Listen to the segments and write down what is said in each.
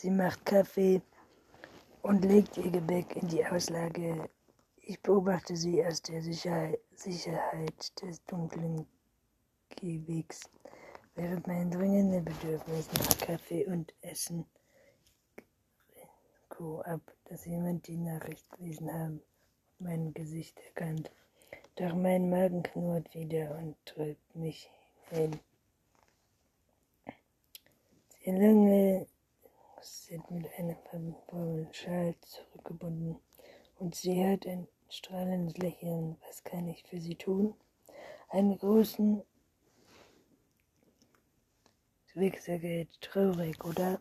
Sie macht Kaffee und legt ihr Gebäck in die Auslage. Ich beobachte sie aus der Sicherheit, des dunklen Gehwegs, während mein dringendes Bedürfnis nach Kaffee und Essen ab, dass jemand die Nachricht gelesen hat und mein Gesicht erkannt. Doch mein Magen knurrt wieder und treibt mich hin. Die lange sind mit einem Schal zurückgebunden und sie hat ein strahlendes Lächeln. Was kann ich für sie tun? Einen großen Wechselgeld, traurig, oder?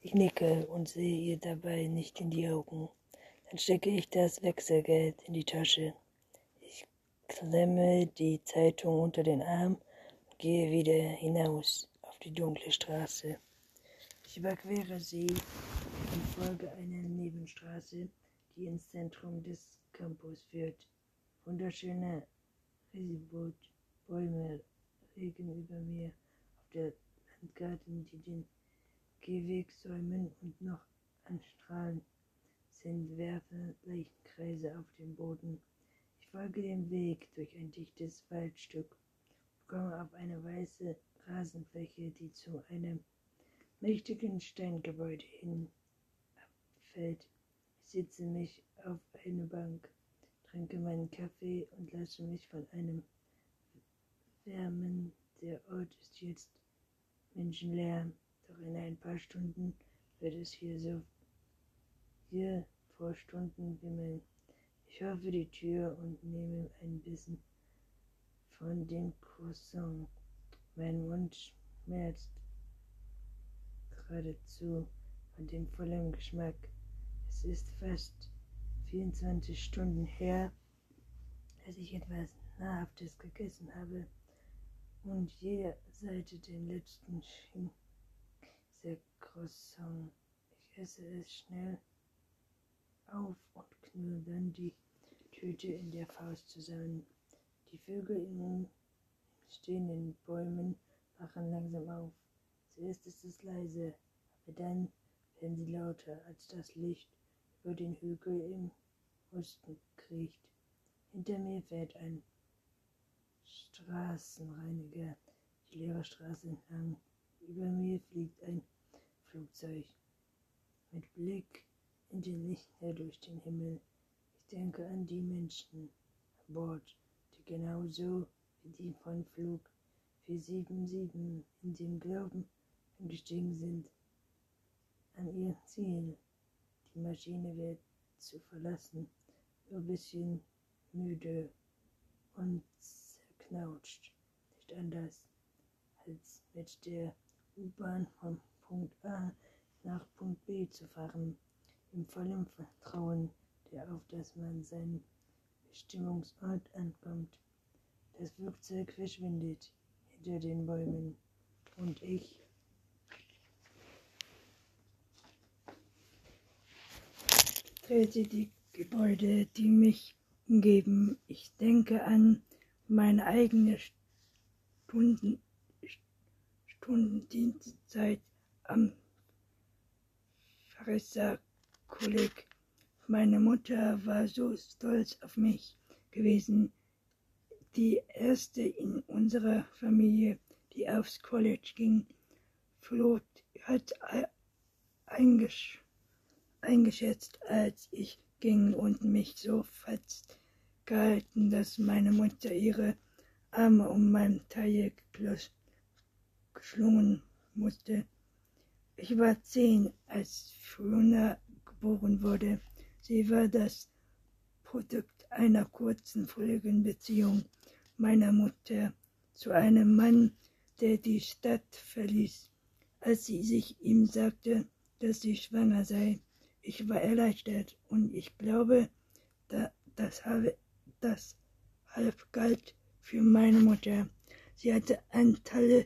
Ich nicke und sehe ihr dabei nicht in die Augen. Dann stecke ich das Wechselgeld in die Tasche. Ich klemme die Zeitung unter den Arm und gehe wieder hinaus auf die dunkle Straße. Ich überquere sie und folge einer Nebenstraße, die ins Zentrum des Campus führt. Wunderschöne Riesibot-Bäume regen über mir auf der Landgarten, die den Gehweg säumen und noch anstrahlen sind, werfen Leichenkreise auf den Boden. Ich folge dem Weg durch ein dichtes Waldstück, komme auf eine weiße Rasenfläche, die zu einem mächtigen Steingebäude hin abfällt. Ich sitze mich auf eine Bank, trinke meinen Kaffee und lasse mich von einem wärmen. Der Ort ist jetzt menschenleer, doch in ein paar Stunden wird es hier so hier vor Stunden wimmeln. Ich hoffe die Tür und nehme ein bisschen von dem Croissant. Mein Mund schmerzt geradezu von dem vollen Geschmack. Es ist fast 24 Stunden her, dass ich etwas Nahrhaftes gegessen habe und jede Seite den letzten Schinken-Croissant. Ich esse es schnell auf und knülle dann die Tüte in der Faust zusammen. Die Vögel in den stehenden Bäumen wachen langsam auf. Zuerst ist es leise, aber dann werden sie lauter, als das Licht über den Hügel im Osten kriecht. Hinter mir fährt ein Straßenreiniger die leere Straße entlang. Über mir fliegt ein Flugzeug mit Blick in den Lichter durch den Himmel. Ich denke an die Menschen an Bord, die genauso wie die von Flug 477 in dem Glauben gestiegen sind an ihr Ziel. Die Maschine wird zu verlassen, nur ein bisschen müde und zerknautscht. Nicht anders als mit der U-Bahn von Punkt A nach Punkt B zu fahren, im vollen Vertrauen darauf, dass man seinen Bestimmungsort ankommt. Das Flugzeug verschwindet hinter den Bäumen und ich trete die Gebäude, die mich umgeben. Ich denke an meine eigene Stunden, Stundendienstzeit am Farissa-Kolleg. Meine Mutter war so stolz auf mich gewesen, die erste in unserer Familie, die aufs College ging. Flo hat eingesch eingeschätzt, als ich ging und mich so festgehalten, dass meine Mutter ihre Arme um mein Taille geschlungen musste. Ich war zehn, als Fiona geboren wurde. Sie war das Produkt einer kurzen, völligen Beziehung meiner Mutter zu einem Mann, der die Stadt verließ, als sie sich ihm sagte, dass sie schwanger sei. Ich war erleichtert und ich glaube, da, das, habe, das halb galt für meine Mutter. Sie hatte tolle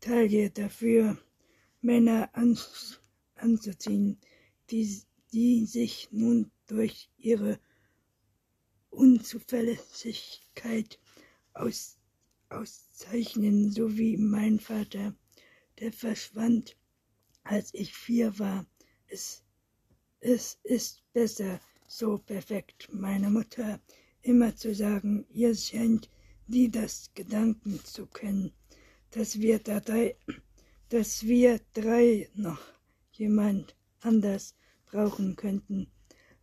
Taille dafür, Männer an, anzuziehen, die, die sich nun durch ihre Unzuverlässigkeit aus, auszeichnen, so wie mein Vater, der verschwand als ich vier war. Es, es ist besser so perfekt, meine Mutter immer zu sagen, ihr scheint nie das Gedanken zu kennen, dass wir dabei, dass wir drei noch jemand anders brauchen könnten.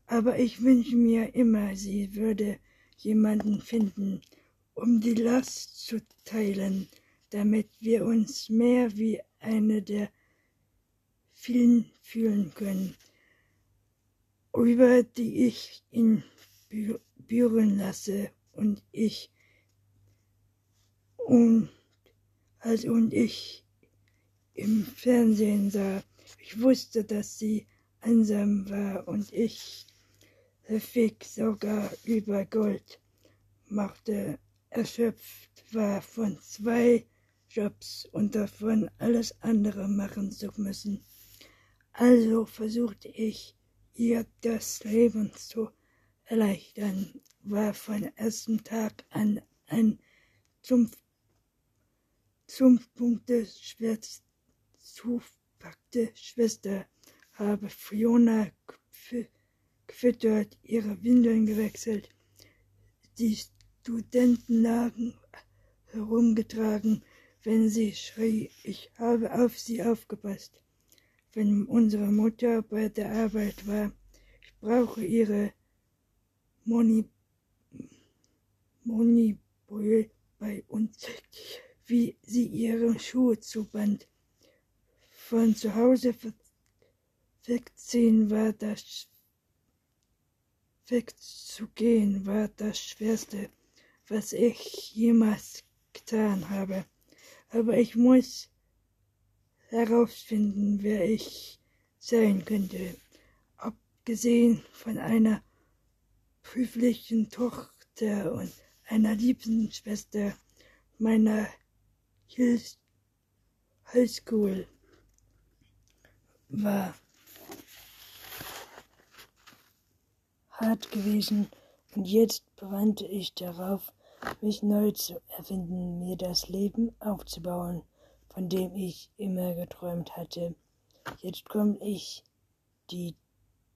Aber ich wünsche mir immer, sie würde jemanden finden, um die Last zu teilen, damit wir uns mehr wie eine der vielen fühlen können, über die ich ihn bühren lasse und ich und als und ich im Fernsehen sah. Ich wusste, dass sie einsam war und ich verfick sogar über Gold machte, erschöpft war von zwei Jobs und davon alles andere machen zu müssen. Also versuchte ich, ihr das Leben zu erleichtern, war von ersten Tag an ein zum Punkte zupackte Schwester, habe Fiona gefüttert, ihre Windeln gewechselt, die Studentenlagen herumgetragen, wenn sie schrie, ich habe auf sie aufgepasst. Wenn unsere Mutter bei der Arbeit war, ich brauche ihre Moni, Monibrühe bei uns, wie sie ihre Schuhe zuband. Von zu Hause wegziehen war das wegzugehen war das Schwerste, was ich jemals getan habe. Aber ich muss herausfinden, wer ich sein könnte, abgesehen von einer prüflichen Tochter und einer liebsten Schwester meiner Highschool war hart gewesen und jetzt brannte ich darauf, mich neu zu erfinden, mir das Leben aufzubauen, von dem ich immer geträumt hatte. Jetzt komme ich, die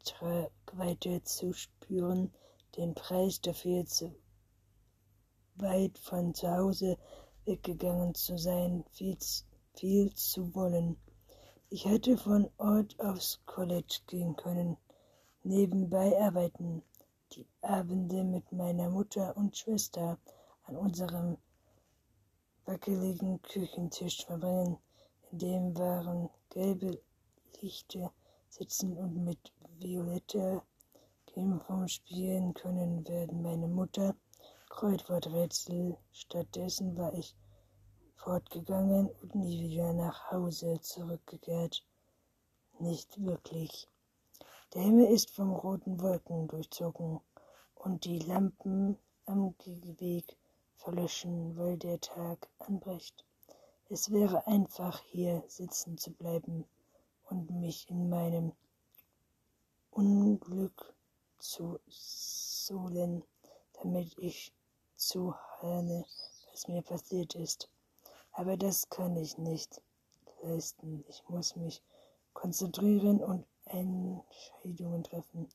Tragweite zu spüren, den Preis dafür zu weit von zu Hause weggegangen zu sein, viel, viel zu wollen. Ich hätte von Ort aufs College gehen können, nebenbei arbeiten, die Abende mit meiner Mutter und Schwester an unserem wackeligen Küchentisch verbringen, in dem waren gelbe Lichter sitzen und mit violetter Kämpfung spielen können werden meine Mutter Kreuzworträtsel. Stattdessen war ich fortgegangen und nie wieder nach Hause zurückgekehrt. Nicht wirklich. Der Himmel ist von roten Wolken durchzogen und die Lampen am Weg verlöschen, weil der Tag anbricht. Es wäre einfach, hier sitzen zu bleiben und mich in meinem Unglück zu sohlen, damit ich zuhöre, was mir passiert ist. Aber das kann ich nicht leisten. Ich muss mich konzentrieren und Entscheidungen treffen.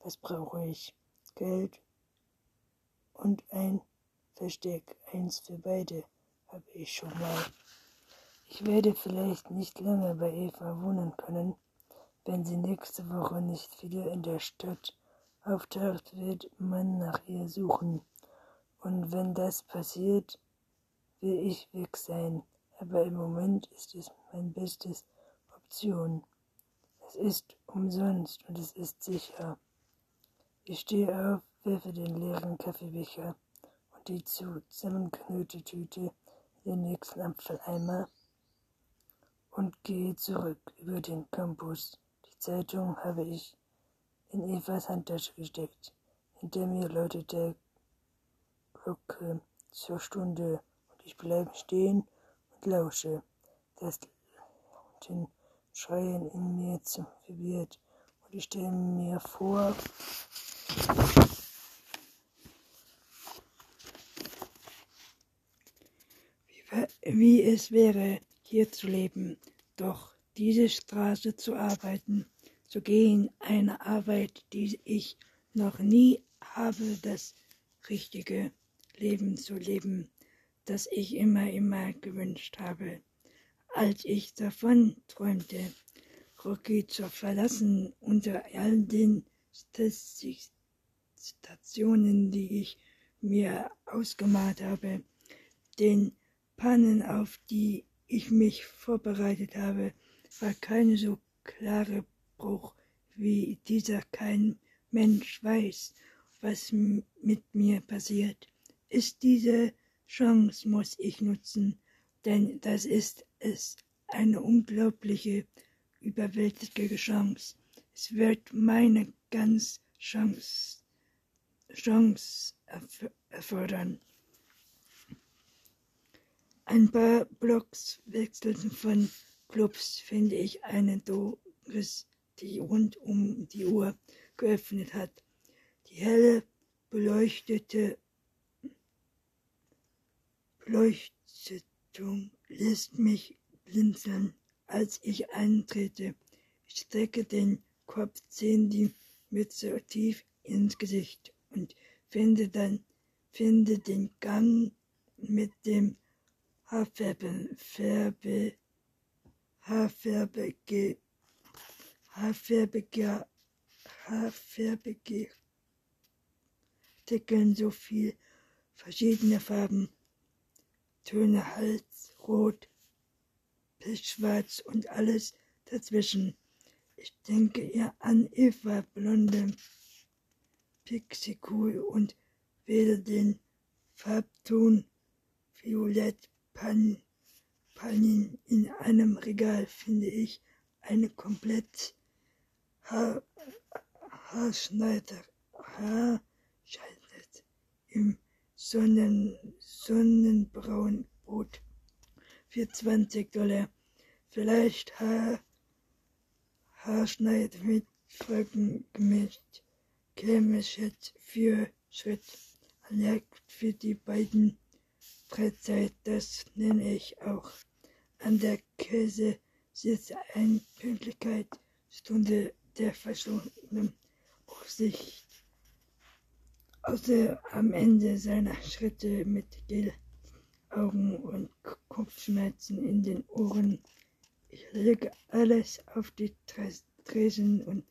Was brauche ich? Geld und ein Versteck. Eins für beide habe ich schon mal. Ich werde vielleicht nicht lange bei Eva wohnen können. Wenn sie nächste Woche nicht wieder in der Stadt auftaucht, wird man nach ihr suchen. Und wenn das passiert, will ich weg sein. Aber im Moment ist es mein bestes Option. Es ist umsonst und es ist sicher. Ich stehe auf, werfe den leeren Kaffeebecher die in den nächsten Apfeleimer und gehe zurück über den Campus. Die Zeitung habe ich in Evas Handtasche gesteckt. Hinter mir läutet der Glocke zur Stunde und ich bleibe stehen und lausche. Das lauten Schreien in mir vibriert und ich stelle mir vor, wie, es wäre, hier zu leben. Doch diese Straße zu arbeiten, zu gehen, eine Arbeit, die ich noch nie habe, das richtige Leben zu leben, das ich immer, immer gewünscht habe. Als ich davon träumte, Rocky zu verlassen unter all den Stationen, die ich mir ausgemalt habe, den Pannen, auf die ich mich vorbereitet habe, war kein so klarer Bruch wie dieser. Kein Mensch weiß, was mit mir passiert. Ist diese Chance muss ich nutzen, denn das ist es, eine unglaubliche, überwältigende Chance. Es wird meine ganz Chance, Chance erfordern. Ein paar Blocks wechseln von Clubs finde ich eine Doris, die rund um die Uhr geöffnet hat. Die helle beleuchtete Beleuchtung lässt mich blinzeln, als ich eintrete. Ich strecke den Kopf, ziehe die Mütze tief ins Gesicht und finde dann finde den Gang mit dem Haarfarbe, Farbe, Haarfarbige, Haarfarbige, Haarfarbige Deckeln so viel verschiedene Farben, Töne, Hals, Rot, Pechschwarz und alles dazwischen. Ich denke ihr an Eva, blonde Pixie-Kuh und wähle den Farbton Violett Pan, Panin in einem Regal, finde ich eine komplett Haar, Haarschneider, Haarschneider im Sonnen, Sonnenbraunbrot für 20 Dollar. Vielleicht Haar, Haarschneid mit Folgen gemischt. Käme Schritt für Schritt. Anlegt für die beiden Freizeit, das nenne ich auch. An der Käse sitzt ein Pünktlichkeitsstunde der verschwundenen Aufsicht. Außer am Ende seiner Schritte mit Gel, Augen und Kopfschmerzen in den Ohren. Ich lege alles auf die Tresen und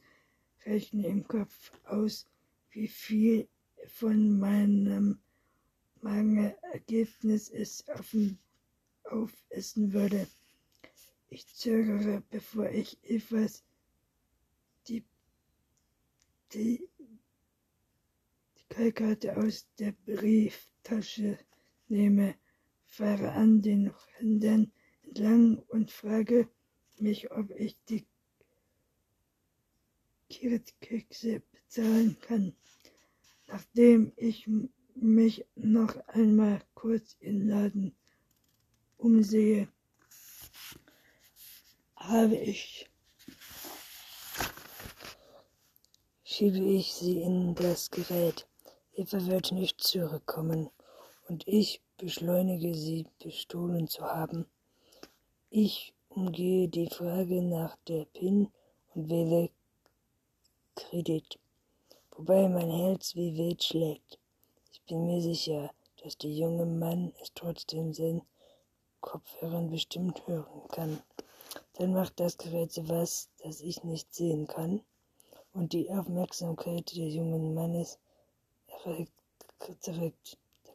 rechne im Kopf aus, wie viel von meinem Ergebnis es aufessen würde. Ich zögere, bevor ich etwas die, die, die Kalkkarte aus der Brieftasche nehme, fahre an den Händen entlang und frage mich, ob ich die Kirtkekse bezahlen kann. Nachdem ich mich noch einmal kurz im Laden umsehe, habe ich, schiebe ich sie in das Gerät. Eva wird nicht zurückkommen und ich beschleunige sie bestohlen zu haben. Ich umgehe die Frage nach der PIN und wähle Kredit, wobei mein Herz wie wild schlägt bin mir sicher, dass der junge Mann es trotzdem seinen Kopfhörern bestimmt hören kann. Dann macht das Gerät so was, das ich nicht sehen kann, und die Aufmerksamkeit des jungen Mannes erregt. Da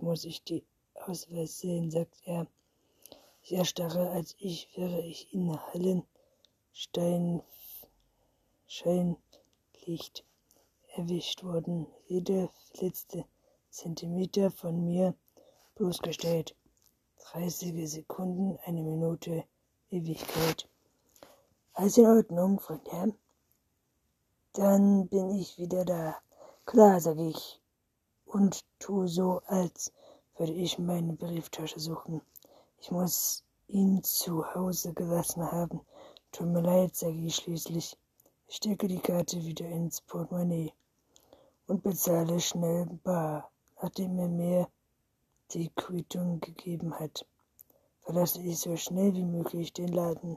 muss ich die Ausweis sehen, sagt er. Ich erstarre, als ich wäre ich in Hallenstein Scheinlicht erwischt worden. Jeder letzte Zentimeter von mir bloßgestellt. 30 Sekunden, eine Minute, Ewigkeit. Alles in Ordnung, fragt er. Dann bin ich wieder da. Klar, sage ich und tu so, als würde ich meine Brieftasche suchen. Ich muss ihn zu Hause gelassen haben. Tut mir leid, sage ich schließlich. Ich stecke die Karte wieder ins Portemonnaie und bezahle schnell bar nachdem er mir die Quittung gegeben hat, verlasse ich so schnell wie möglich den Laden.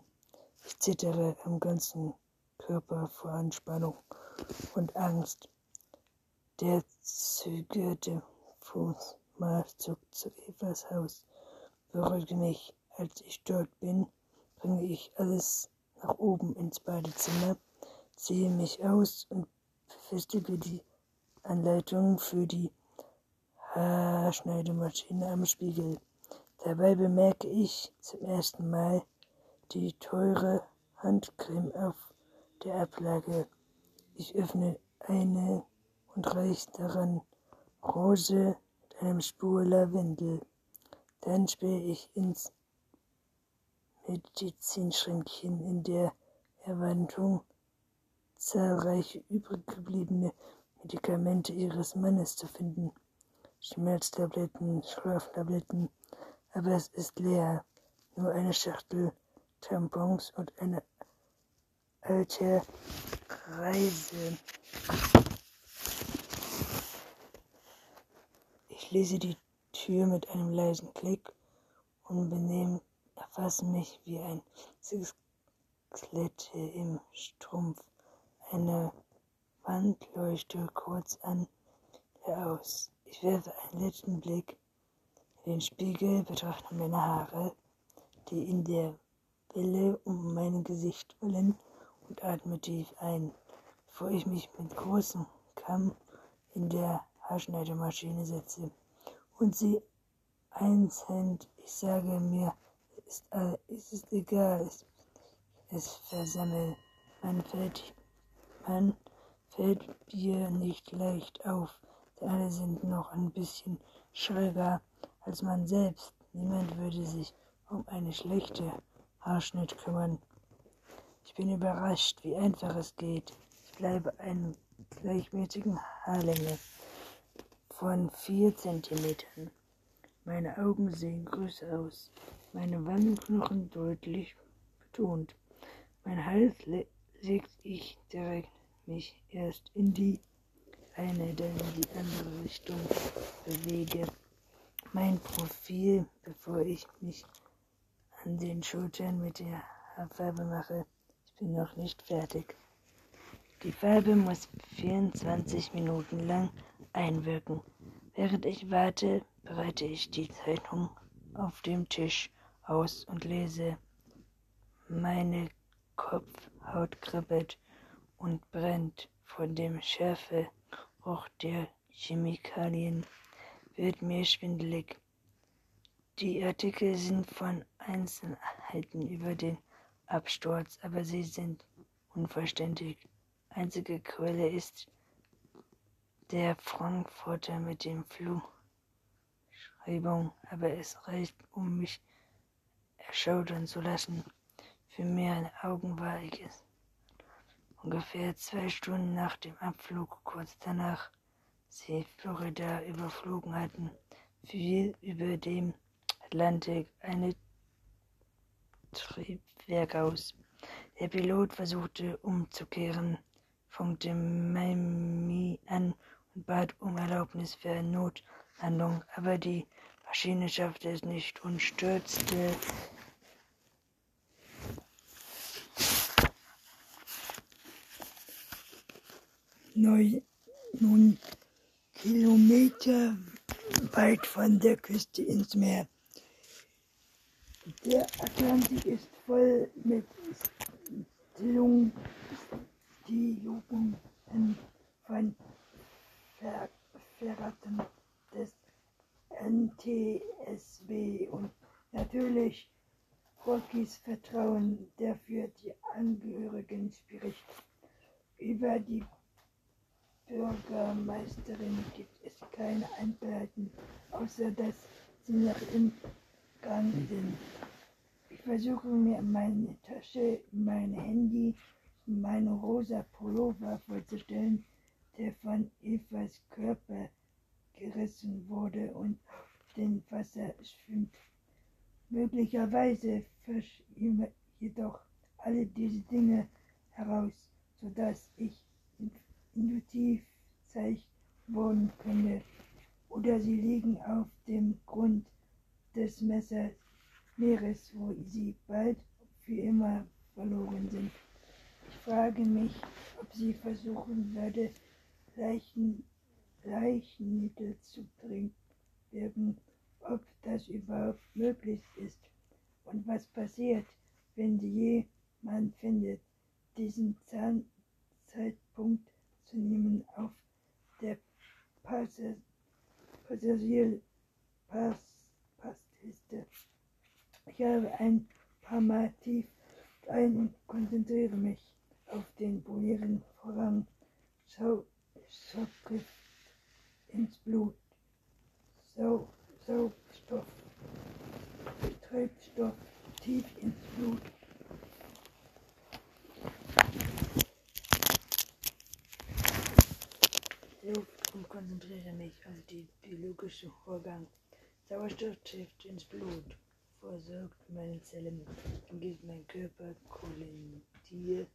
Ich zittere am ganzen Körper vor Anspannung und Angst. Der zögerte Fuß mal zu Evas Haus. Beruhige mich, als ich dort bin, bringe ich alles nach oben ins Badezimmer, ziehe mich aus und befestige die Anleitung für die Haarschneidemaschine am Spiegel. Dabei bemerke ich zum ersten Mal die teure Handcreme auf der Ablage. Ich öffne eine und reiche daran Rose mit einem Spur Lavendel. Dann spähe ich ins Medizinschränkchen in der Erwartung, zahlreiche übrig gebliebene Medikamente ihres Mannes zu finden. Schmerztabletten, Schlaftabletten, aber es ist leer. Nur eine Schachtel Tampons und eine alte Reise. Ich lese die Tür mit einem leisen Klick und benehm erfassen mich wie ein Skelett im Strumpf. Eine Wand leuchtet kurz an der aus. Ich werfe einen letzten Blick in den Spiegel, betrachte meine Haare, die in der Welle um mein Gesicht wollen und atme tief ein, bevor ich mich mit großem Kamm in der Haarschneidemaschine setze und sie einzeln, ich sage mir, ist, es ist egal, es, es versammelt, man fällt, man fällt mir nicht leicht auf, alle sind noch ein bisschen schräger als man selbst. Niemand würde sich um eine schlechte Haarschnitt kümmern. Ich bin überrascht, wie einfach es geht. Ich bleibe einer gleichmäßigen Haarlänge von vier Zentimetern. Meine Augen sehen größer aus, meine Wangenknochen deutlich betont. Mein Hals le legt ich direkt mich erst in die eine dann in die andere Richtung bewege. Mein Profil, bevor ich mich an den Schultern mit der Haarfarbe mache. Ich bin noch nicht fertig. Die Farbe muss 24 Minuten lang einwirken. Während ich warte, bereite ich die Zeitung auf dem Tisch aus und lese. Meine Kopfhaut kribbelt und brennt von dem Schärfe Geruch der Chemikalien wird mir schwindelig. Die Artikel sind von Einzelheiten über den Absturz, aber sie sind unvollständig. Einzige Quelle ist der Frankfurter mit dem Flugschreibung, aber es reicht, um mich erschaudern zu lassen. Für meine Augen war ich es. Ungefähr zwei Stunden nach dem Abflug, kurz danach, sie Florida überflogen hatten, fiel über dem Atlantik eine Triebwerk aus. Der Pilot versuchte umzukehren, funkte Miami an und bat um Erlaubnis für eine Notlandung, aber die Maschine schaffte es nicht und stürzte neun Kilometer weit von der Küste ins Meer. Der Atlantik ist voll mit Stilupen von Ver Verraten des NTSB und natürlich Rockies Vertrauen, der für die Angehörigen spricht. Über die Bürgermeisterin gibt es keine Einzelheiten, außer dass sie noch im Gang sind. Ich versuche mir meine Tasche, mein Handy und meine rosa Pullover vorzustellen, der von Evas Körper gerissen wurde und auf dem Wasser schwimmt. Möglicherweise fisch jedoch alle diese Dinge heraus, sodass ich intuitiv worden könne, oder sie liegen auf dem Grund des Messers Meeres, wo sie bald für immer verloren sind. Ich frage mich, ob sie versuchen werde, Leichen, Leichenmittel zu trinken, ob das überhaupt möglich ist. Und was passiert, wenn sie jemand findet, diesen Zeitpunkt zu nehmen auf der Passagier Passliste. Ich habe ein paar Mal tief ein und konzentriere mich auf den polieren Vorrang. Sau Sauerstoff ins Blut. Sau Sauerstoff. Treibstoff tief ins Blut. Und konzentriere mich auf den biologischen Vorgang. Sauerstoff trifft ins Blut, versorgt meine Zellen und gibt mein Körper Kohlendioxid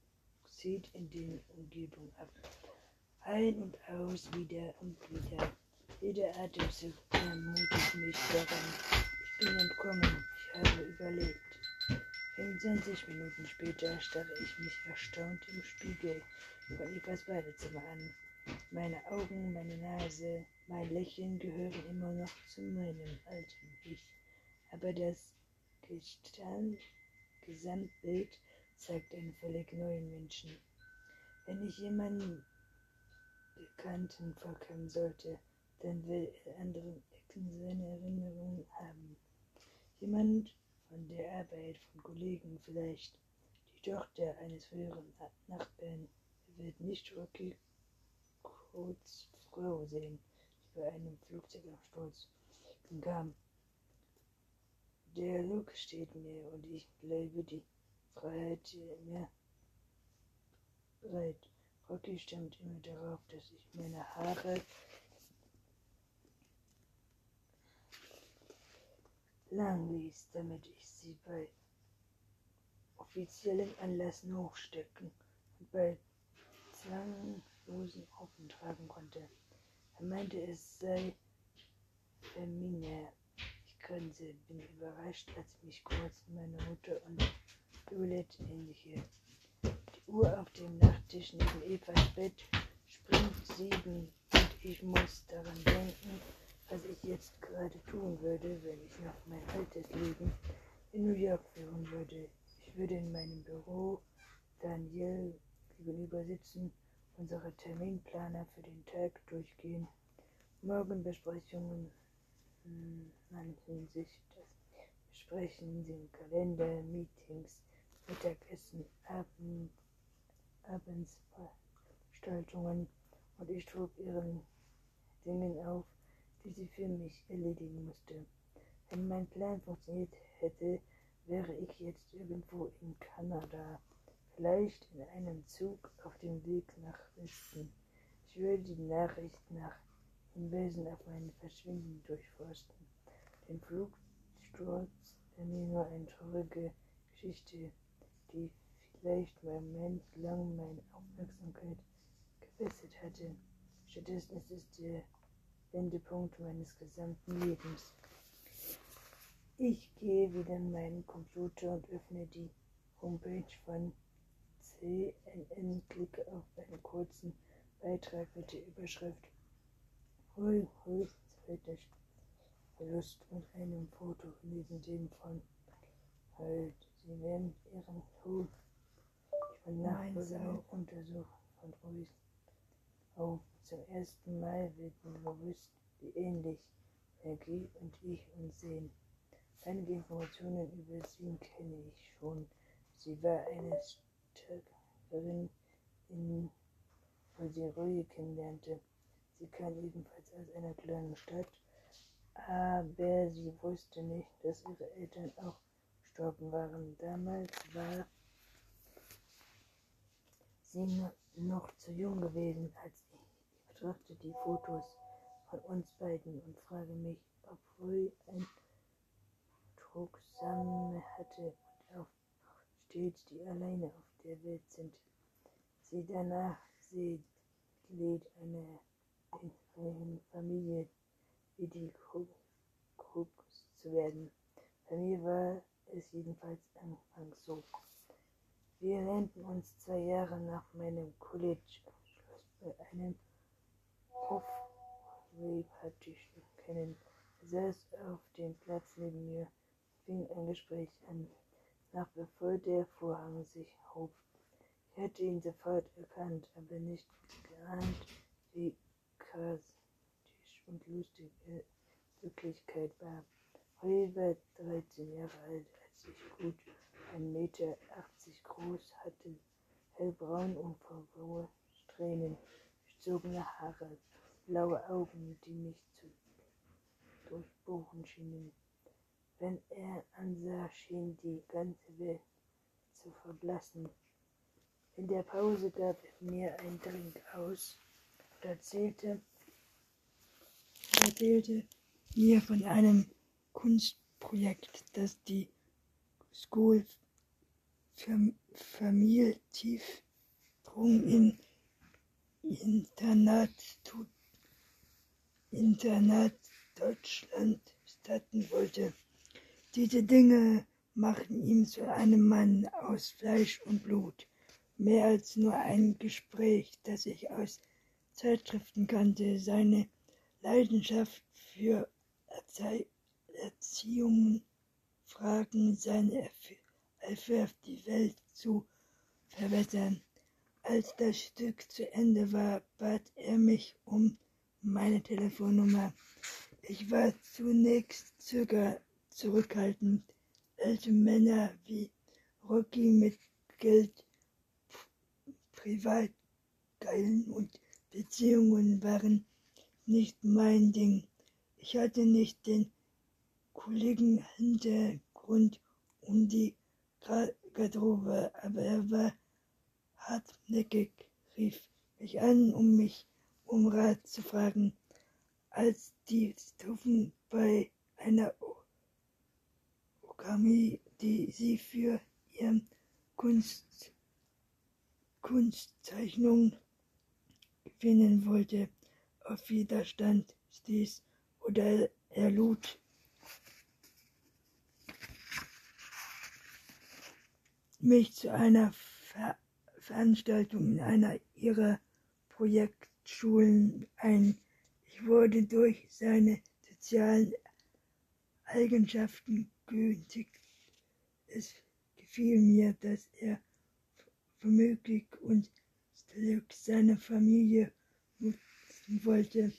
in die Umgebung ab. Ein und aus, wieder und wieder. Jeder Atemzug ermutigt mich daran. Ich bin entkommen, ich habe überlebt. 25 Minuten später starre ich mich erstaunt im Spiegel von Ipas Badezimmer an. Meine Augen, meine Nase, mein Lächeln gehören immer noch zu meinem alten Ich. Aber das Gesamtbild zeigt einen völlig neuen Menschen. Wenn ich jemanden Bekannten vorkommen sollte, dann will er anderen Ecken seine Erinnerungen haben. Jemand von der Arbeit, von Kollegen vielleicht, die Tochter eines früheren Nachbarn, wird nicht Rocky Coates Frau sehen, die bei einem Flugzeugabsturz kam. Der Look steht mir und ich bleibe die Freiheit mir bereit. Rocky stimmt immer darauf, dass ich meine Haare lang ließ, damit ich sie bei offiziellen Anlässen hochstecken und bei zwanglosen offen tragen konnte. Er meinte, es sei feminär. Ich grinse, bin überrascht, als mich kurz meine Mutter und Violette ähnliche Uhr auf dem Nachttisch neben Evas Bett springt sieben und ich muss daran denken, was ich jetzt gerade tun würde, wenn ich noch mein altes Leben in New York führen würde. Ich würde in meinem Büro Daniel gegenüber sitzen, unsere Terminplaner für den Tag durchgehen, Morgenbesprechungen, hm, man sich das? Besprechen, den Kalender, Meetings, Mittagessen, Abend, Abendsveranstaltungen. Und ich trug ihren Dingen auf, die sie für mich erledigen musste. Wenn mein Plan funktioniert hätte, wäre ich jetzt irgendwo in Kanada, vielleicht in einem Zug auf dem Weg nach Westen. Ich würde die Nachricht nach Hinweisen auf mein Verschwinden durchforsten. Den Flugsturz mir nur eine traurige Geschichte, die vielleicht lang meine Aufmerksamkeit gefesselt hatte. Stattdessen ist es der Wendepunkt meines gesamten Lebens. Ich gehe wieder in meinen Computer und öffne die Homepage von CNN, klicke auf einen kurzen Beitrag mit der Überschrift zweiter Verlust und einem Foto neben dem von halt, sie werden ihren Tod von Nachfolger untersucht von Ruiz. Auch zum ersten Mal wird mir bewusst, wie ähnlich Energie und ich uns sehen. Einige Informationen über sie kenne ich schon. Sie war eine Stärkerin, in, Ruhe kennenlernte. Sie kam ebenfalls aus einer kleinen Stadt, aber sie wusste nicht, dass ihre Eltern auch gestorben waren. Damals war sie noch zu jung gewesen als ich. Ich betrachte die Fotos von uns beiden und frage mich, ob Rui ein Drucksame hatte und auch stets die alleine auf der Welt sind. Sie danach sieht, lädt eine, Familie wie die Krooks zu werden. Bei mir war es jedenfalls anfangs so. Wir lernten uns zwei Jahre nach meinem College-Abschluss bei einem Off-Repartition kennen. Er saß auf dem Platz neben mir fing ein Gespräch an, noch bevor der Vorhang sich hob. Ich hatte ihn sofort erkannt, aber nicht geahnt, wie charismatisch und lustig er Wirklichkeit war. Holly war 13 Jahre alt, als ich gut 1,80 Meter groß, hatte hellbraun und vor Strähnen gezogene Haare, blaue Augen, die mich zu durchbohren schienen. Wenn er ansah, schien die ganze Welt zu verblassen. In der Pause gab er mir einen Drink aus und erzählte, erzählte mir von einem Kunstprojekt, das die School Familie Tiefsprung in Internat, Internat Deutschland statten wollte. Diese Dinge machten ihn zu einem Mann aus Fleisch und Blut. Mehr als nur ein Gespräch, das ich aus Zeitschriften kannte, seine Leidenschaft für Erziehung, Fragen, seine auf die Welt zu verbessern. Als das Stück zu Ende war, bat er mich um meine Telefonnummer. Ich war zunächst zöger zurückhaltend. Alte Männer wie Rocky mit Geld, Privatgeilen und Beziehungen waren nicht mein Ding. Ich hatte nicht den Kollegen Hintergrund um die Garderobe, aber er war hartnäckig, rief mich an, um mich um Rat zu fragen. Als die Stufen bei einer Okami, die sie für ihre Kunst, Kunstzeichnung gewinnen wollte, auf Widerstand stieß oder er lud mich zu einer Ver Veranstaltung in einer ihrer Projektschulen ein. Ich wurde durch seine sozialen Eigenschaften günstig. Es gefiel mir, dass er vermöglich und Glück seiner Familie nutzen wollte,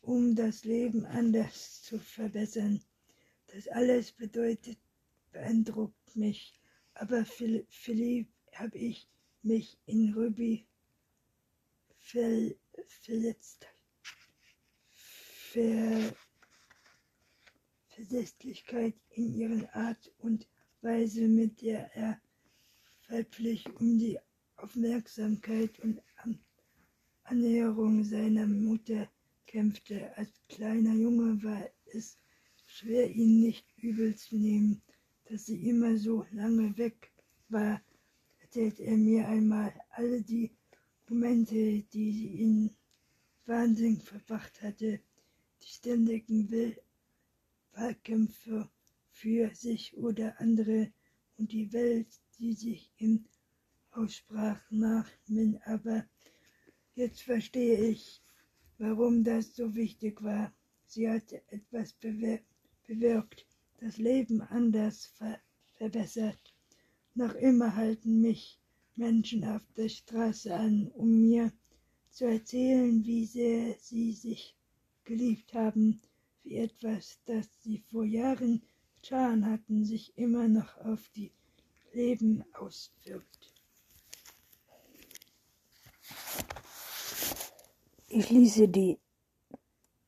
um das Leben anders zu verbessern. Das alles bedeutet, beeindruckt mich. Aber Philipp habe ich mich in Ruby ver verletzt. Ver Verlässlichkeit in ihrer Art und Weise, mit der er weiblich um die Aufmerksamkeit und Annäherung seiner Mutter kämpfte. Als kleiner Junge war es schwer, ihn nicht übel zu nehmen dass sie immer so lange weg war, erzählte er mir einmal alle die Momente, die sie in Wahnsinn verbracht hatte, die ständigen Will Wahlkämpfe für sich oder andere und die Welt, die sich im Aussprach nach Min. Aber jetzt verstehe ich, warum das so wichtig war. Sie hatte etwas bewirkt, das Leben anders ver verbessert. Noch immer halten mich Menschen auf der Straße an, um mir zu erzählen, wie sehr sie sich geliebt haben, wie etwas, das sie vor Jahren getan hatten, sich immer noch auf die Leben auswirkt. Ich lese die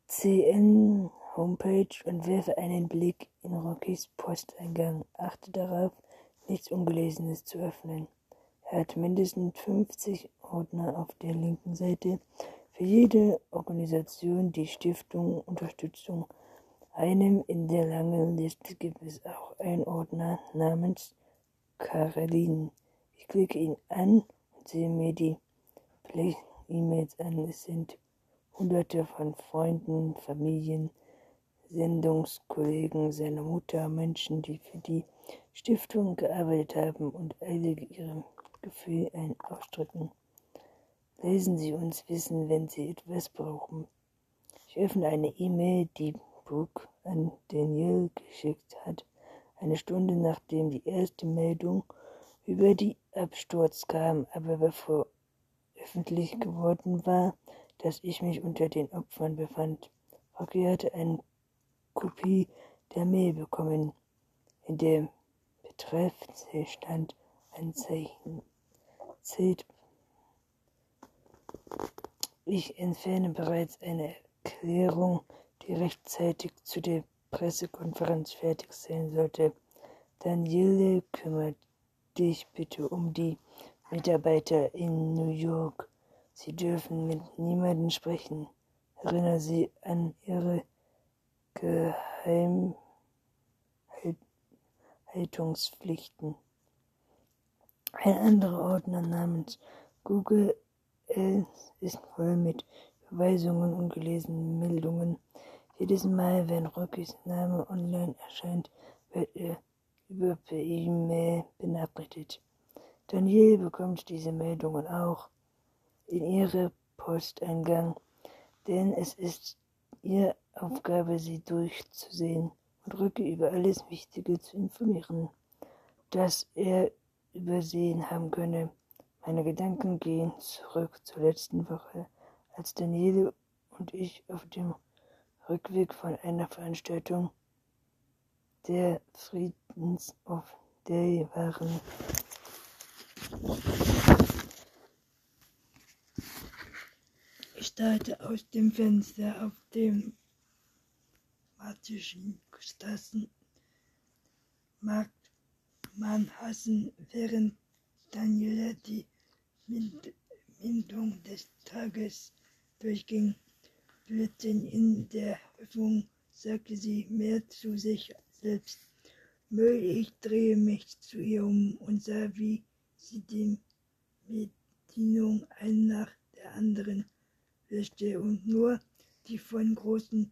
CN Homepage und werfe einen Blick in Rockys Posteingang. Achte darauf, nichts Ungelesenes zu öffnen. Er hat mindestens 50 Ordner auf der linken Seite. Für jede Organisation, die Stiftung Unterstützung einem in der langen Liste gibt es auch einen Ordner namens Karelin. Ich klicke ihn an und sehe mir die E-Mails an. Es sind hunderte von Freunden, Familien, Sendungskollegen seiner Mutter, Menschen, die für die Stiftung gearbeitet haben und einige ihrer Mitgefühl ausdrücken. Lesen Sie uns wissen, wenn Sie etwas brauchen. Ich öffne eine E-Mail, die Brooke an Daniel geschickt hat, eine Stunde nachdem die erste Meldung über die Absturz kam, aber bevor öffentlich geworden war, dass ich mich unter den Opfern befand. Rocky hatte eine Kopie der Mail bekommen, in dem Betreff stand ein Zeichen. Zählt. Ich entferne bereits eine Erklärung, die rechtzeitig zu der Pressekonferenz fertig sein sollte. Daniele, kümmert dich bitte um die Mitarbeiter in New York. Sie dürfen mit niemandem sprechen. Erinnern Sie an Ihre Geheimhaltungspflichten. Ein anderer Ordner namens Google ist voll mit Verweisungen und gelesenen Meldungen. Jedes Mal, wenn Rockys Name online erscheint, wird er über per E-Mail benachrichtigt. Daniel bekommt diese Meldungen auch in ihre Posteingang, denn es ist ihre Aufgabe, sie durchzusehen und Rücke über alles Wichtige zu informieren, das er übersehen haben könne. Meine Gedanken gehen zurück zur letzten Woche, als Daniele und ich auf dem Rückweg von einer Veranstaltung der Friedens of Day waren. Ich starrte aus dem Fenster auf dem matischen Straßen Markt Manhassen, während Daniela die Mindung des Tages durchging. Blödsinn in der Öffnung, sagte sie mehr zu sich selbst. Müll, ich drehe mich zu ihr um und sah, wie sie die Bedienung ein nach der anderen wischte und nur die von großen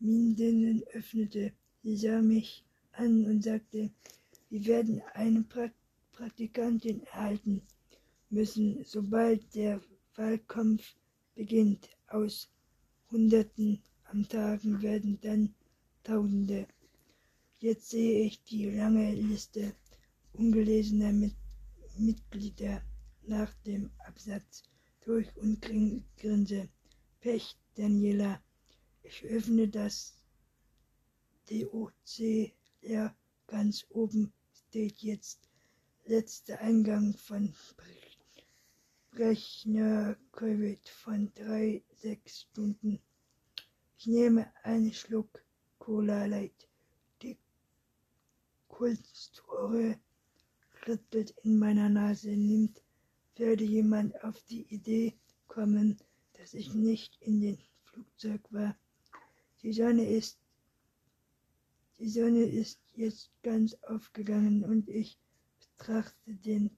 Minden öffnete. Sie sah mich an und sagte, wir werden eine Praktikantin erhalten müssen, sobald der Wahlkampf beginnt. Aus Hunderten am Tagen werden dann Tausende. Jetzt sehe ich die lange Liste ungelesener Mit Mitglieder nach dem Absatz durch und grinse. Pech, Daniela. Ich öffne das DOC ja, ganz oben steht jetzt letzter Eingang von Brechner Covid von drei, sechs Stunden. Ich nehme einen Schluck Cola Light. Die Kultore rüttelt in meiner Nase. Nimmt, werde jemand auf die Idee kommen, dass ich nicht in den Flugzeug war. Die Sonne ist die Sonne ist jetzt ganz aufgegangen und ich betrachte den,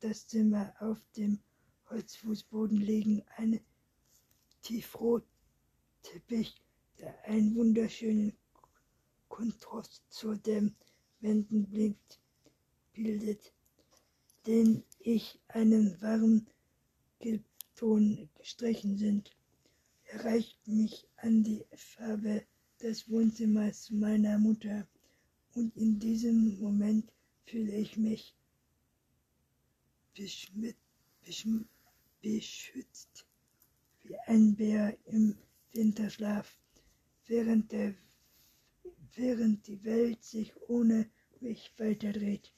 das Zimmer auf dem Holzfußboden liegen, eine Tiefrotteppich, der einen wunderschönen Kontrast zu den Wänden blinkt, bildet, den ich einen warmen Gelbton gestrichen sind, erreicht mich an die Farbe des Wohnzimmers meiner Mutter. Und in diesem Moment fühle ich mich beschmit, beschm, beschützt wie ein Bär im Winterschlaf, während, der, während die Welt sich ohne mich weiterdreht.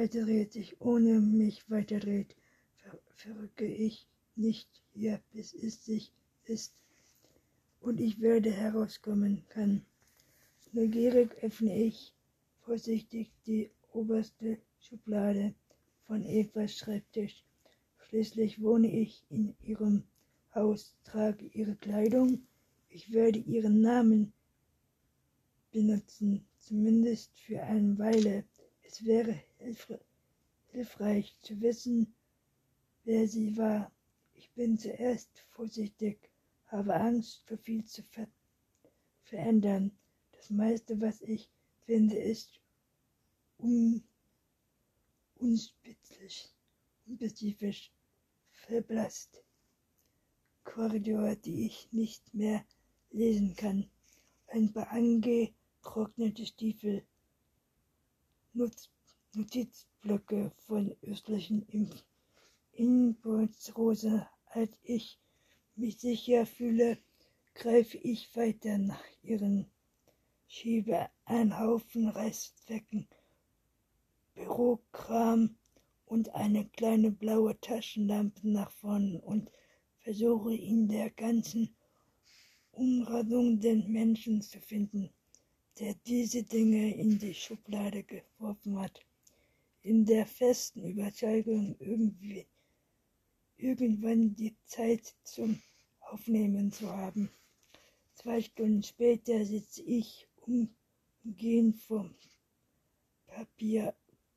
Weiterdreht, sich ohne mich weiterdreht, ver verrücke ich nicht hier, bis es sich ist und ich werde herauskommen kann. Neugierig öffne ich vorsichtig die oberste Schublade von Evas Schreibtisch. Schließlich wohne ich in ihrem Haus, trage ihre Kleidung. Ich werde ihren Namen benutzen, zumindest für eine Weile Es wäre hilfreich zu wissen, wer sie war. Ich bin zuerst vorsichtig, habe Angst, vor viel zu ver verändern. Das meiste, was ich finde, ist un unspitzlich, unspezifisch, verblasst. Korridor, die ich nicht mehr lesen kann. Ein paar angetrocknete Stiefel, Notizblöcke von östlichen Inbrunstrose. Als ich mich sicher fühle, greife ich weiter nach ihren schiebe einen Haufen Restwecken, Bürokram und eine kleine blaue Taschenlampe nach vorn und versuche in der ganzen Umradung den Menschen zu finden, der diese Dinge in die Schublade geworfen hat, in der festen Überzeugung, irgendwie, irgendwann die Zeit zum Aufnehmen zu haben. Zwei Stunden später sitze ich umgehend vom Papier,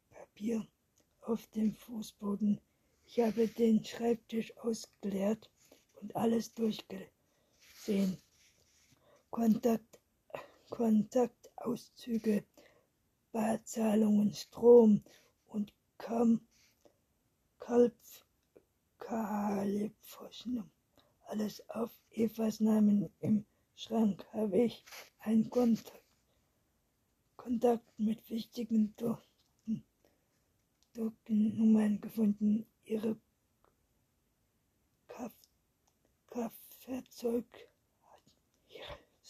Papier auf dem Fußboden. Ich habe den Schreibtisch ausgeleert und alles durchgesehen. Kontakt, Kontaktauszüge, Barzahlungen, Strom und Kam, Kalb, Kalipfoschen. Alles auf Evas Namen im Schrank habe ich einen Kontakt, Kontakt mit wichtigen Tokennummern gefunden. Ihre Kraftfahrzeug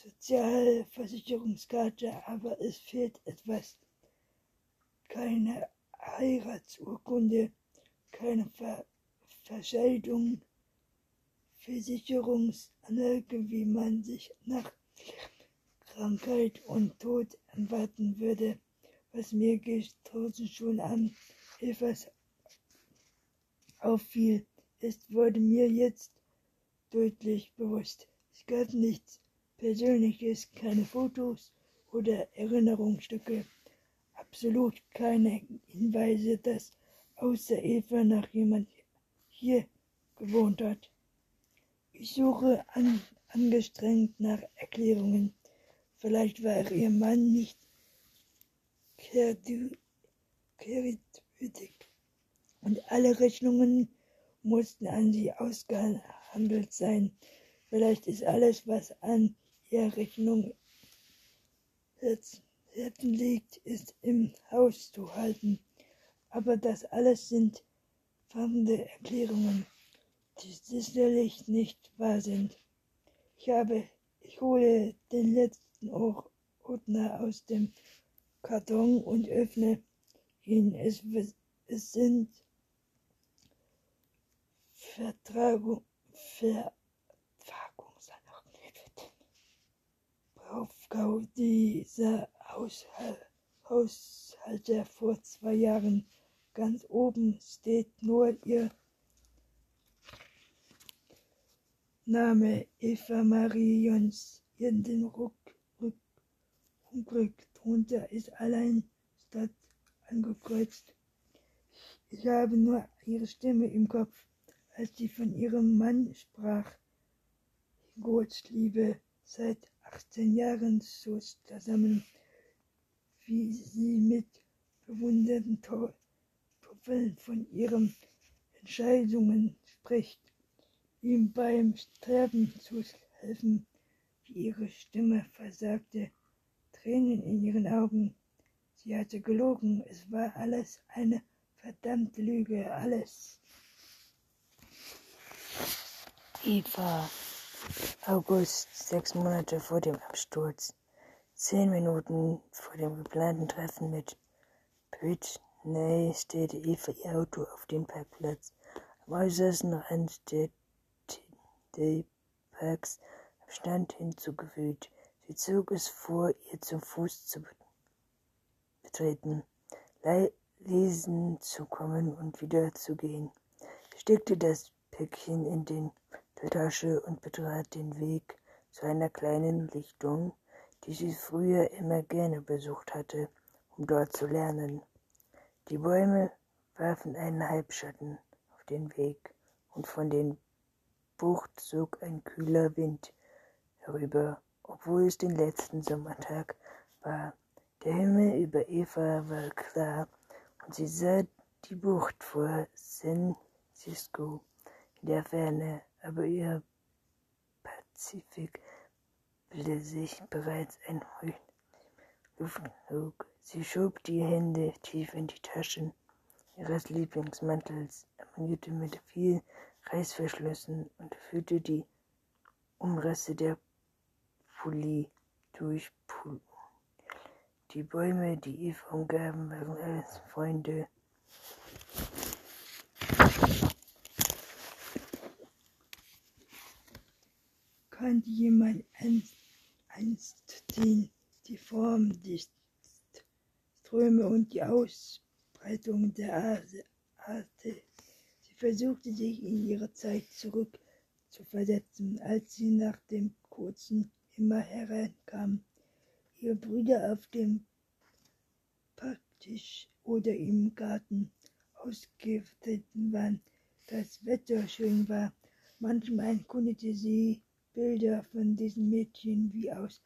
Sozialversicherungskarte, aber es fehlt etwas. Keine Heiratsurkunde, keine Ver Verscheidung, Versicherungsanlage, wie man sich nach Krankheit und Tod erwarten würde, was mir gestoßen schon an. Etwas auffiel, ist wurde mir jetzt deutlich bewusst. Es gab nichts Persönliches, keine Fotos oder Erinnerungsstücke, absolut keine Hinweise, dass außer Eva nach jemand hier gewohnt hat. Ich suche an, angestrengt nach Erklärungen. Vielleicht war ihr Mann nicht kreditwürdig und alle Rechnungen mussten an sie ausgehandelt sein. Vielleicht ist alles, was an der Rechnung Herzen liegt, ist im Haus zu halten. Aber das alles sind fremde Erklärungen, die sicherlich nicht wahr sind. Ich habe, ich hole den letzten Ordner aus dem Karton und öffne ihn. Es, es sind Vertragung, Ver, Aufgabe dieser Haushalter vor zwei Jahren. Ganz oben steht nur ihr Name Eva Marie Jons. In den Ruck, Ruck, Rückblick drunter ist allein Stadt angekreuzt. Ich habe nur ihre Stimme im Kopf, als sie von ihrem Mann sprach. Liebe seit 18 Jahren so zusammen, wie sie mit bewundernden Toffeln von ihren Entscheidungen spricht, ihm beim Sterben zu helfen, wie ihre Stimme versagte, Tränen in ihren Augen. Sie hatte gelogen, es war alles eine verdammte Lüge, alles. Eva. August, sechs Monate vor dem Absturz, zehn Minuten vor dem geplanten Treffen mit Whitney stellte Eva ihr Auto auf den Parkplatz am äußersten Rand der Parks am Stand hinzugefügt. Sie zog es vor, ihr zum Fuß zu betreten, lesen zu kommen und wieder zu gehen. Steckte das Päckchen in den Tasche und betrat den Weg zu einer kleinen Lichtung, die sie früher immer gerne besucht hatte, um dort zu lernen. Die Bäume warfen einen Halbschatten auf den Weg, und von den Bucht zog ein kühler Wind herüber, obwohl es den letzten Sommertag war. Der Himmel über Eva war klar, und sie sah die Bucht vor San Francisco in der Ferne, aber ihr Pazifik bildete sich bereits ein Luftflug. Sie schob die Hände tief in die Taschen ihres Lieblingsmantels, armierte mit vielen Reißverschlüssen und führte die Umrisse der Pulli durch Pulli. Die Bäume, die Eva umgaben, waren alles Freunde. Kannte jemand einst, einst den, die Form der Ströme und die Ausbreitung der Arte? Sie versuchte sich in ihre Zeit zurück zu versetzen, als sie nach dem kurzen immer herankam. Ihre Brüder auf dem Packtisch oder im Garten ausgerichtet waren, das Wetter schön war. Manchmal erkundete sie Bilder von diesen Mädchen wie aus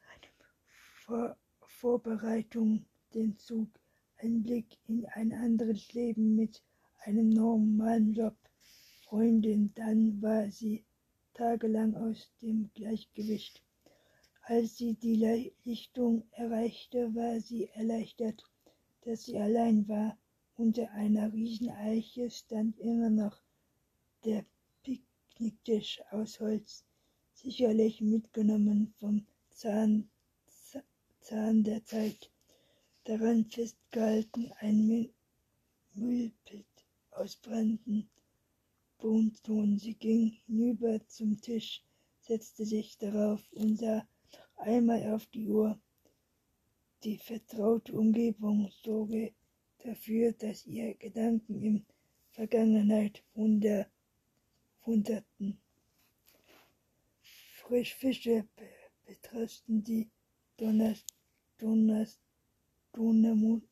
Vor Vorbereitung, den Zug, ein Blick in ein anderes Leben mit einem normalen Job. Freundin, dann war sie tagelang aus dem Gleichgewicht. Als sie die Lichtung erreichte, war sie erleichtert, dass sie allein war. Unter einer Rieseneiche stand immer noch der Picknicktisch aus Holz, sicherlich mitgenommen vom Zahn, Zahn der Zeit. Daran festgehalten ein Müllpilz aus brennenden Bonton. Sie ging hinüber zum Tisch, setzte sich darauf und sah einmal auf die Uhr. Die vertraute Umgebung sorge dafür, dass ihr Gedanken in Vergangenheit wunder, wunderten. Frischfische betrachten die Donners, Donners, Donnermond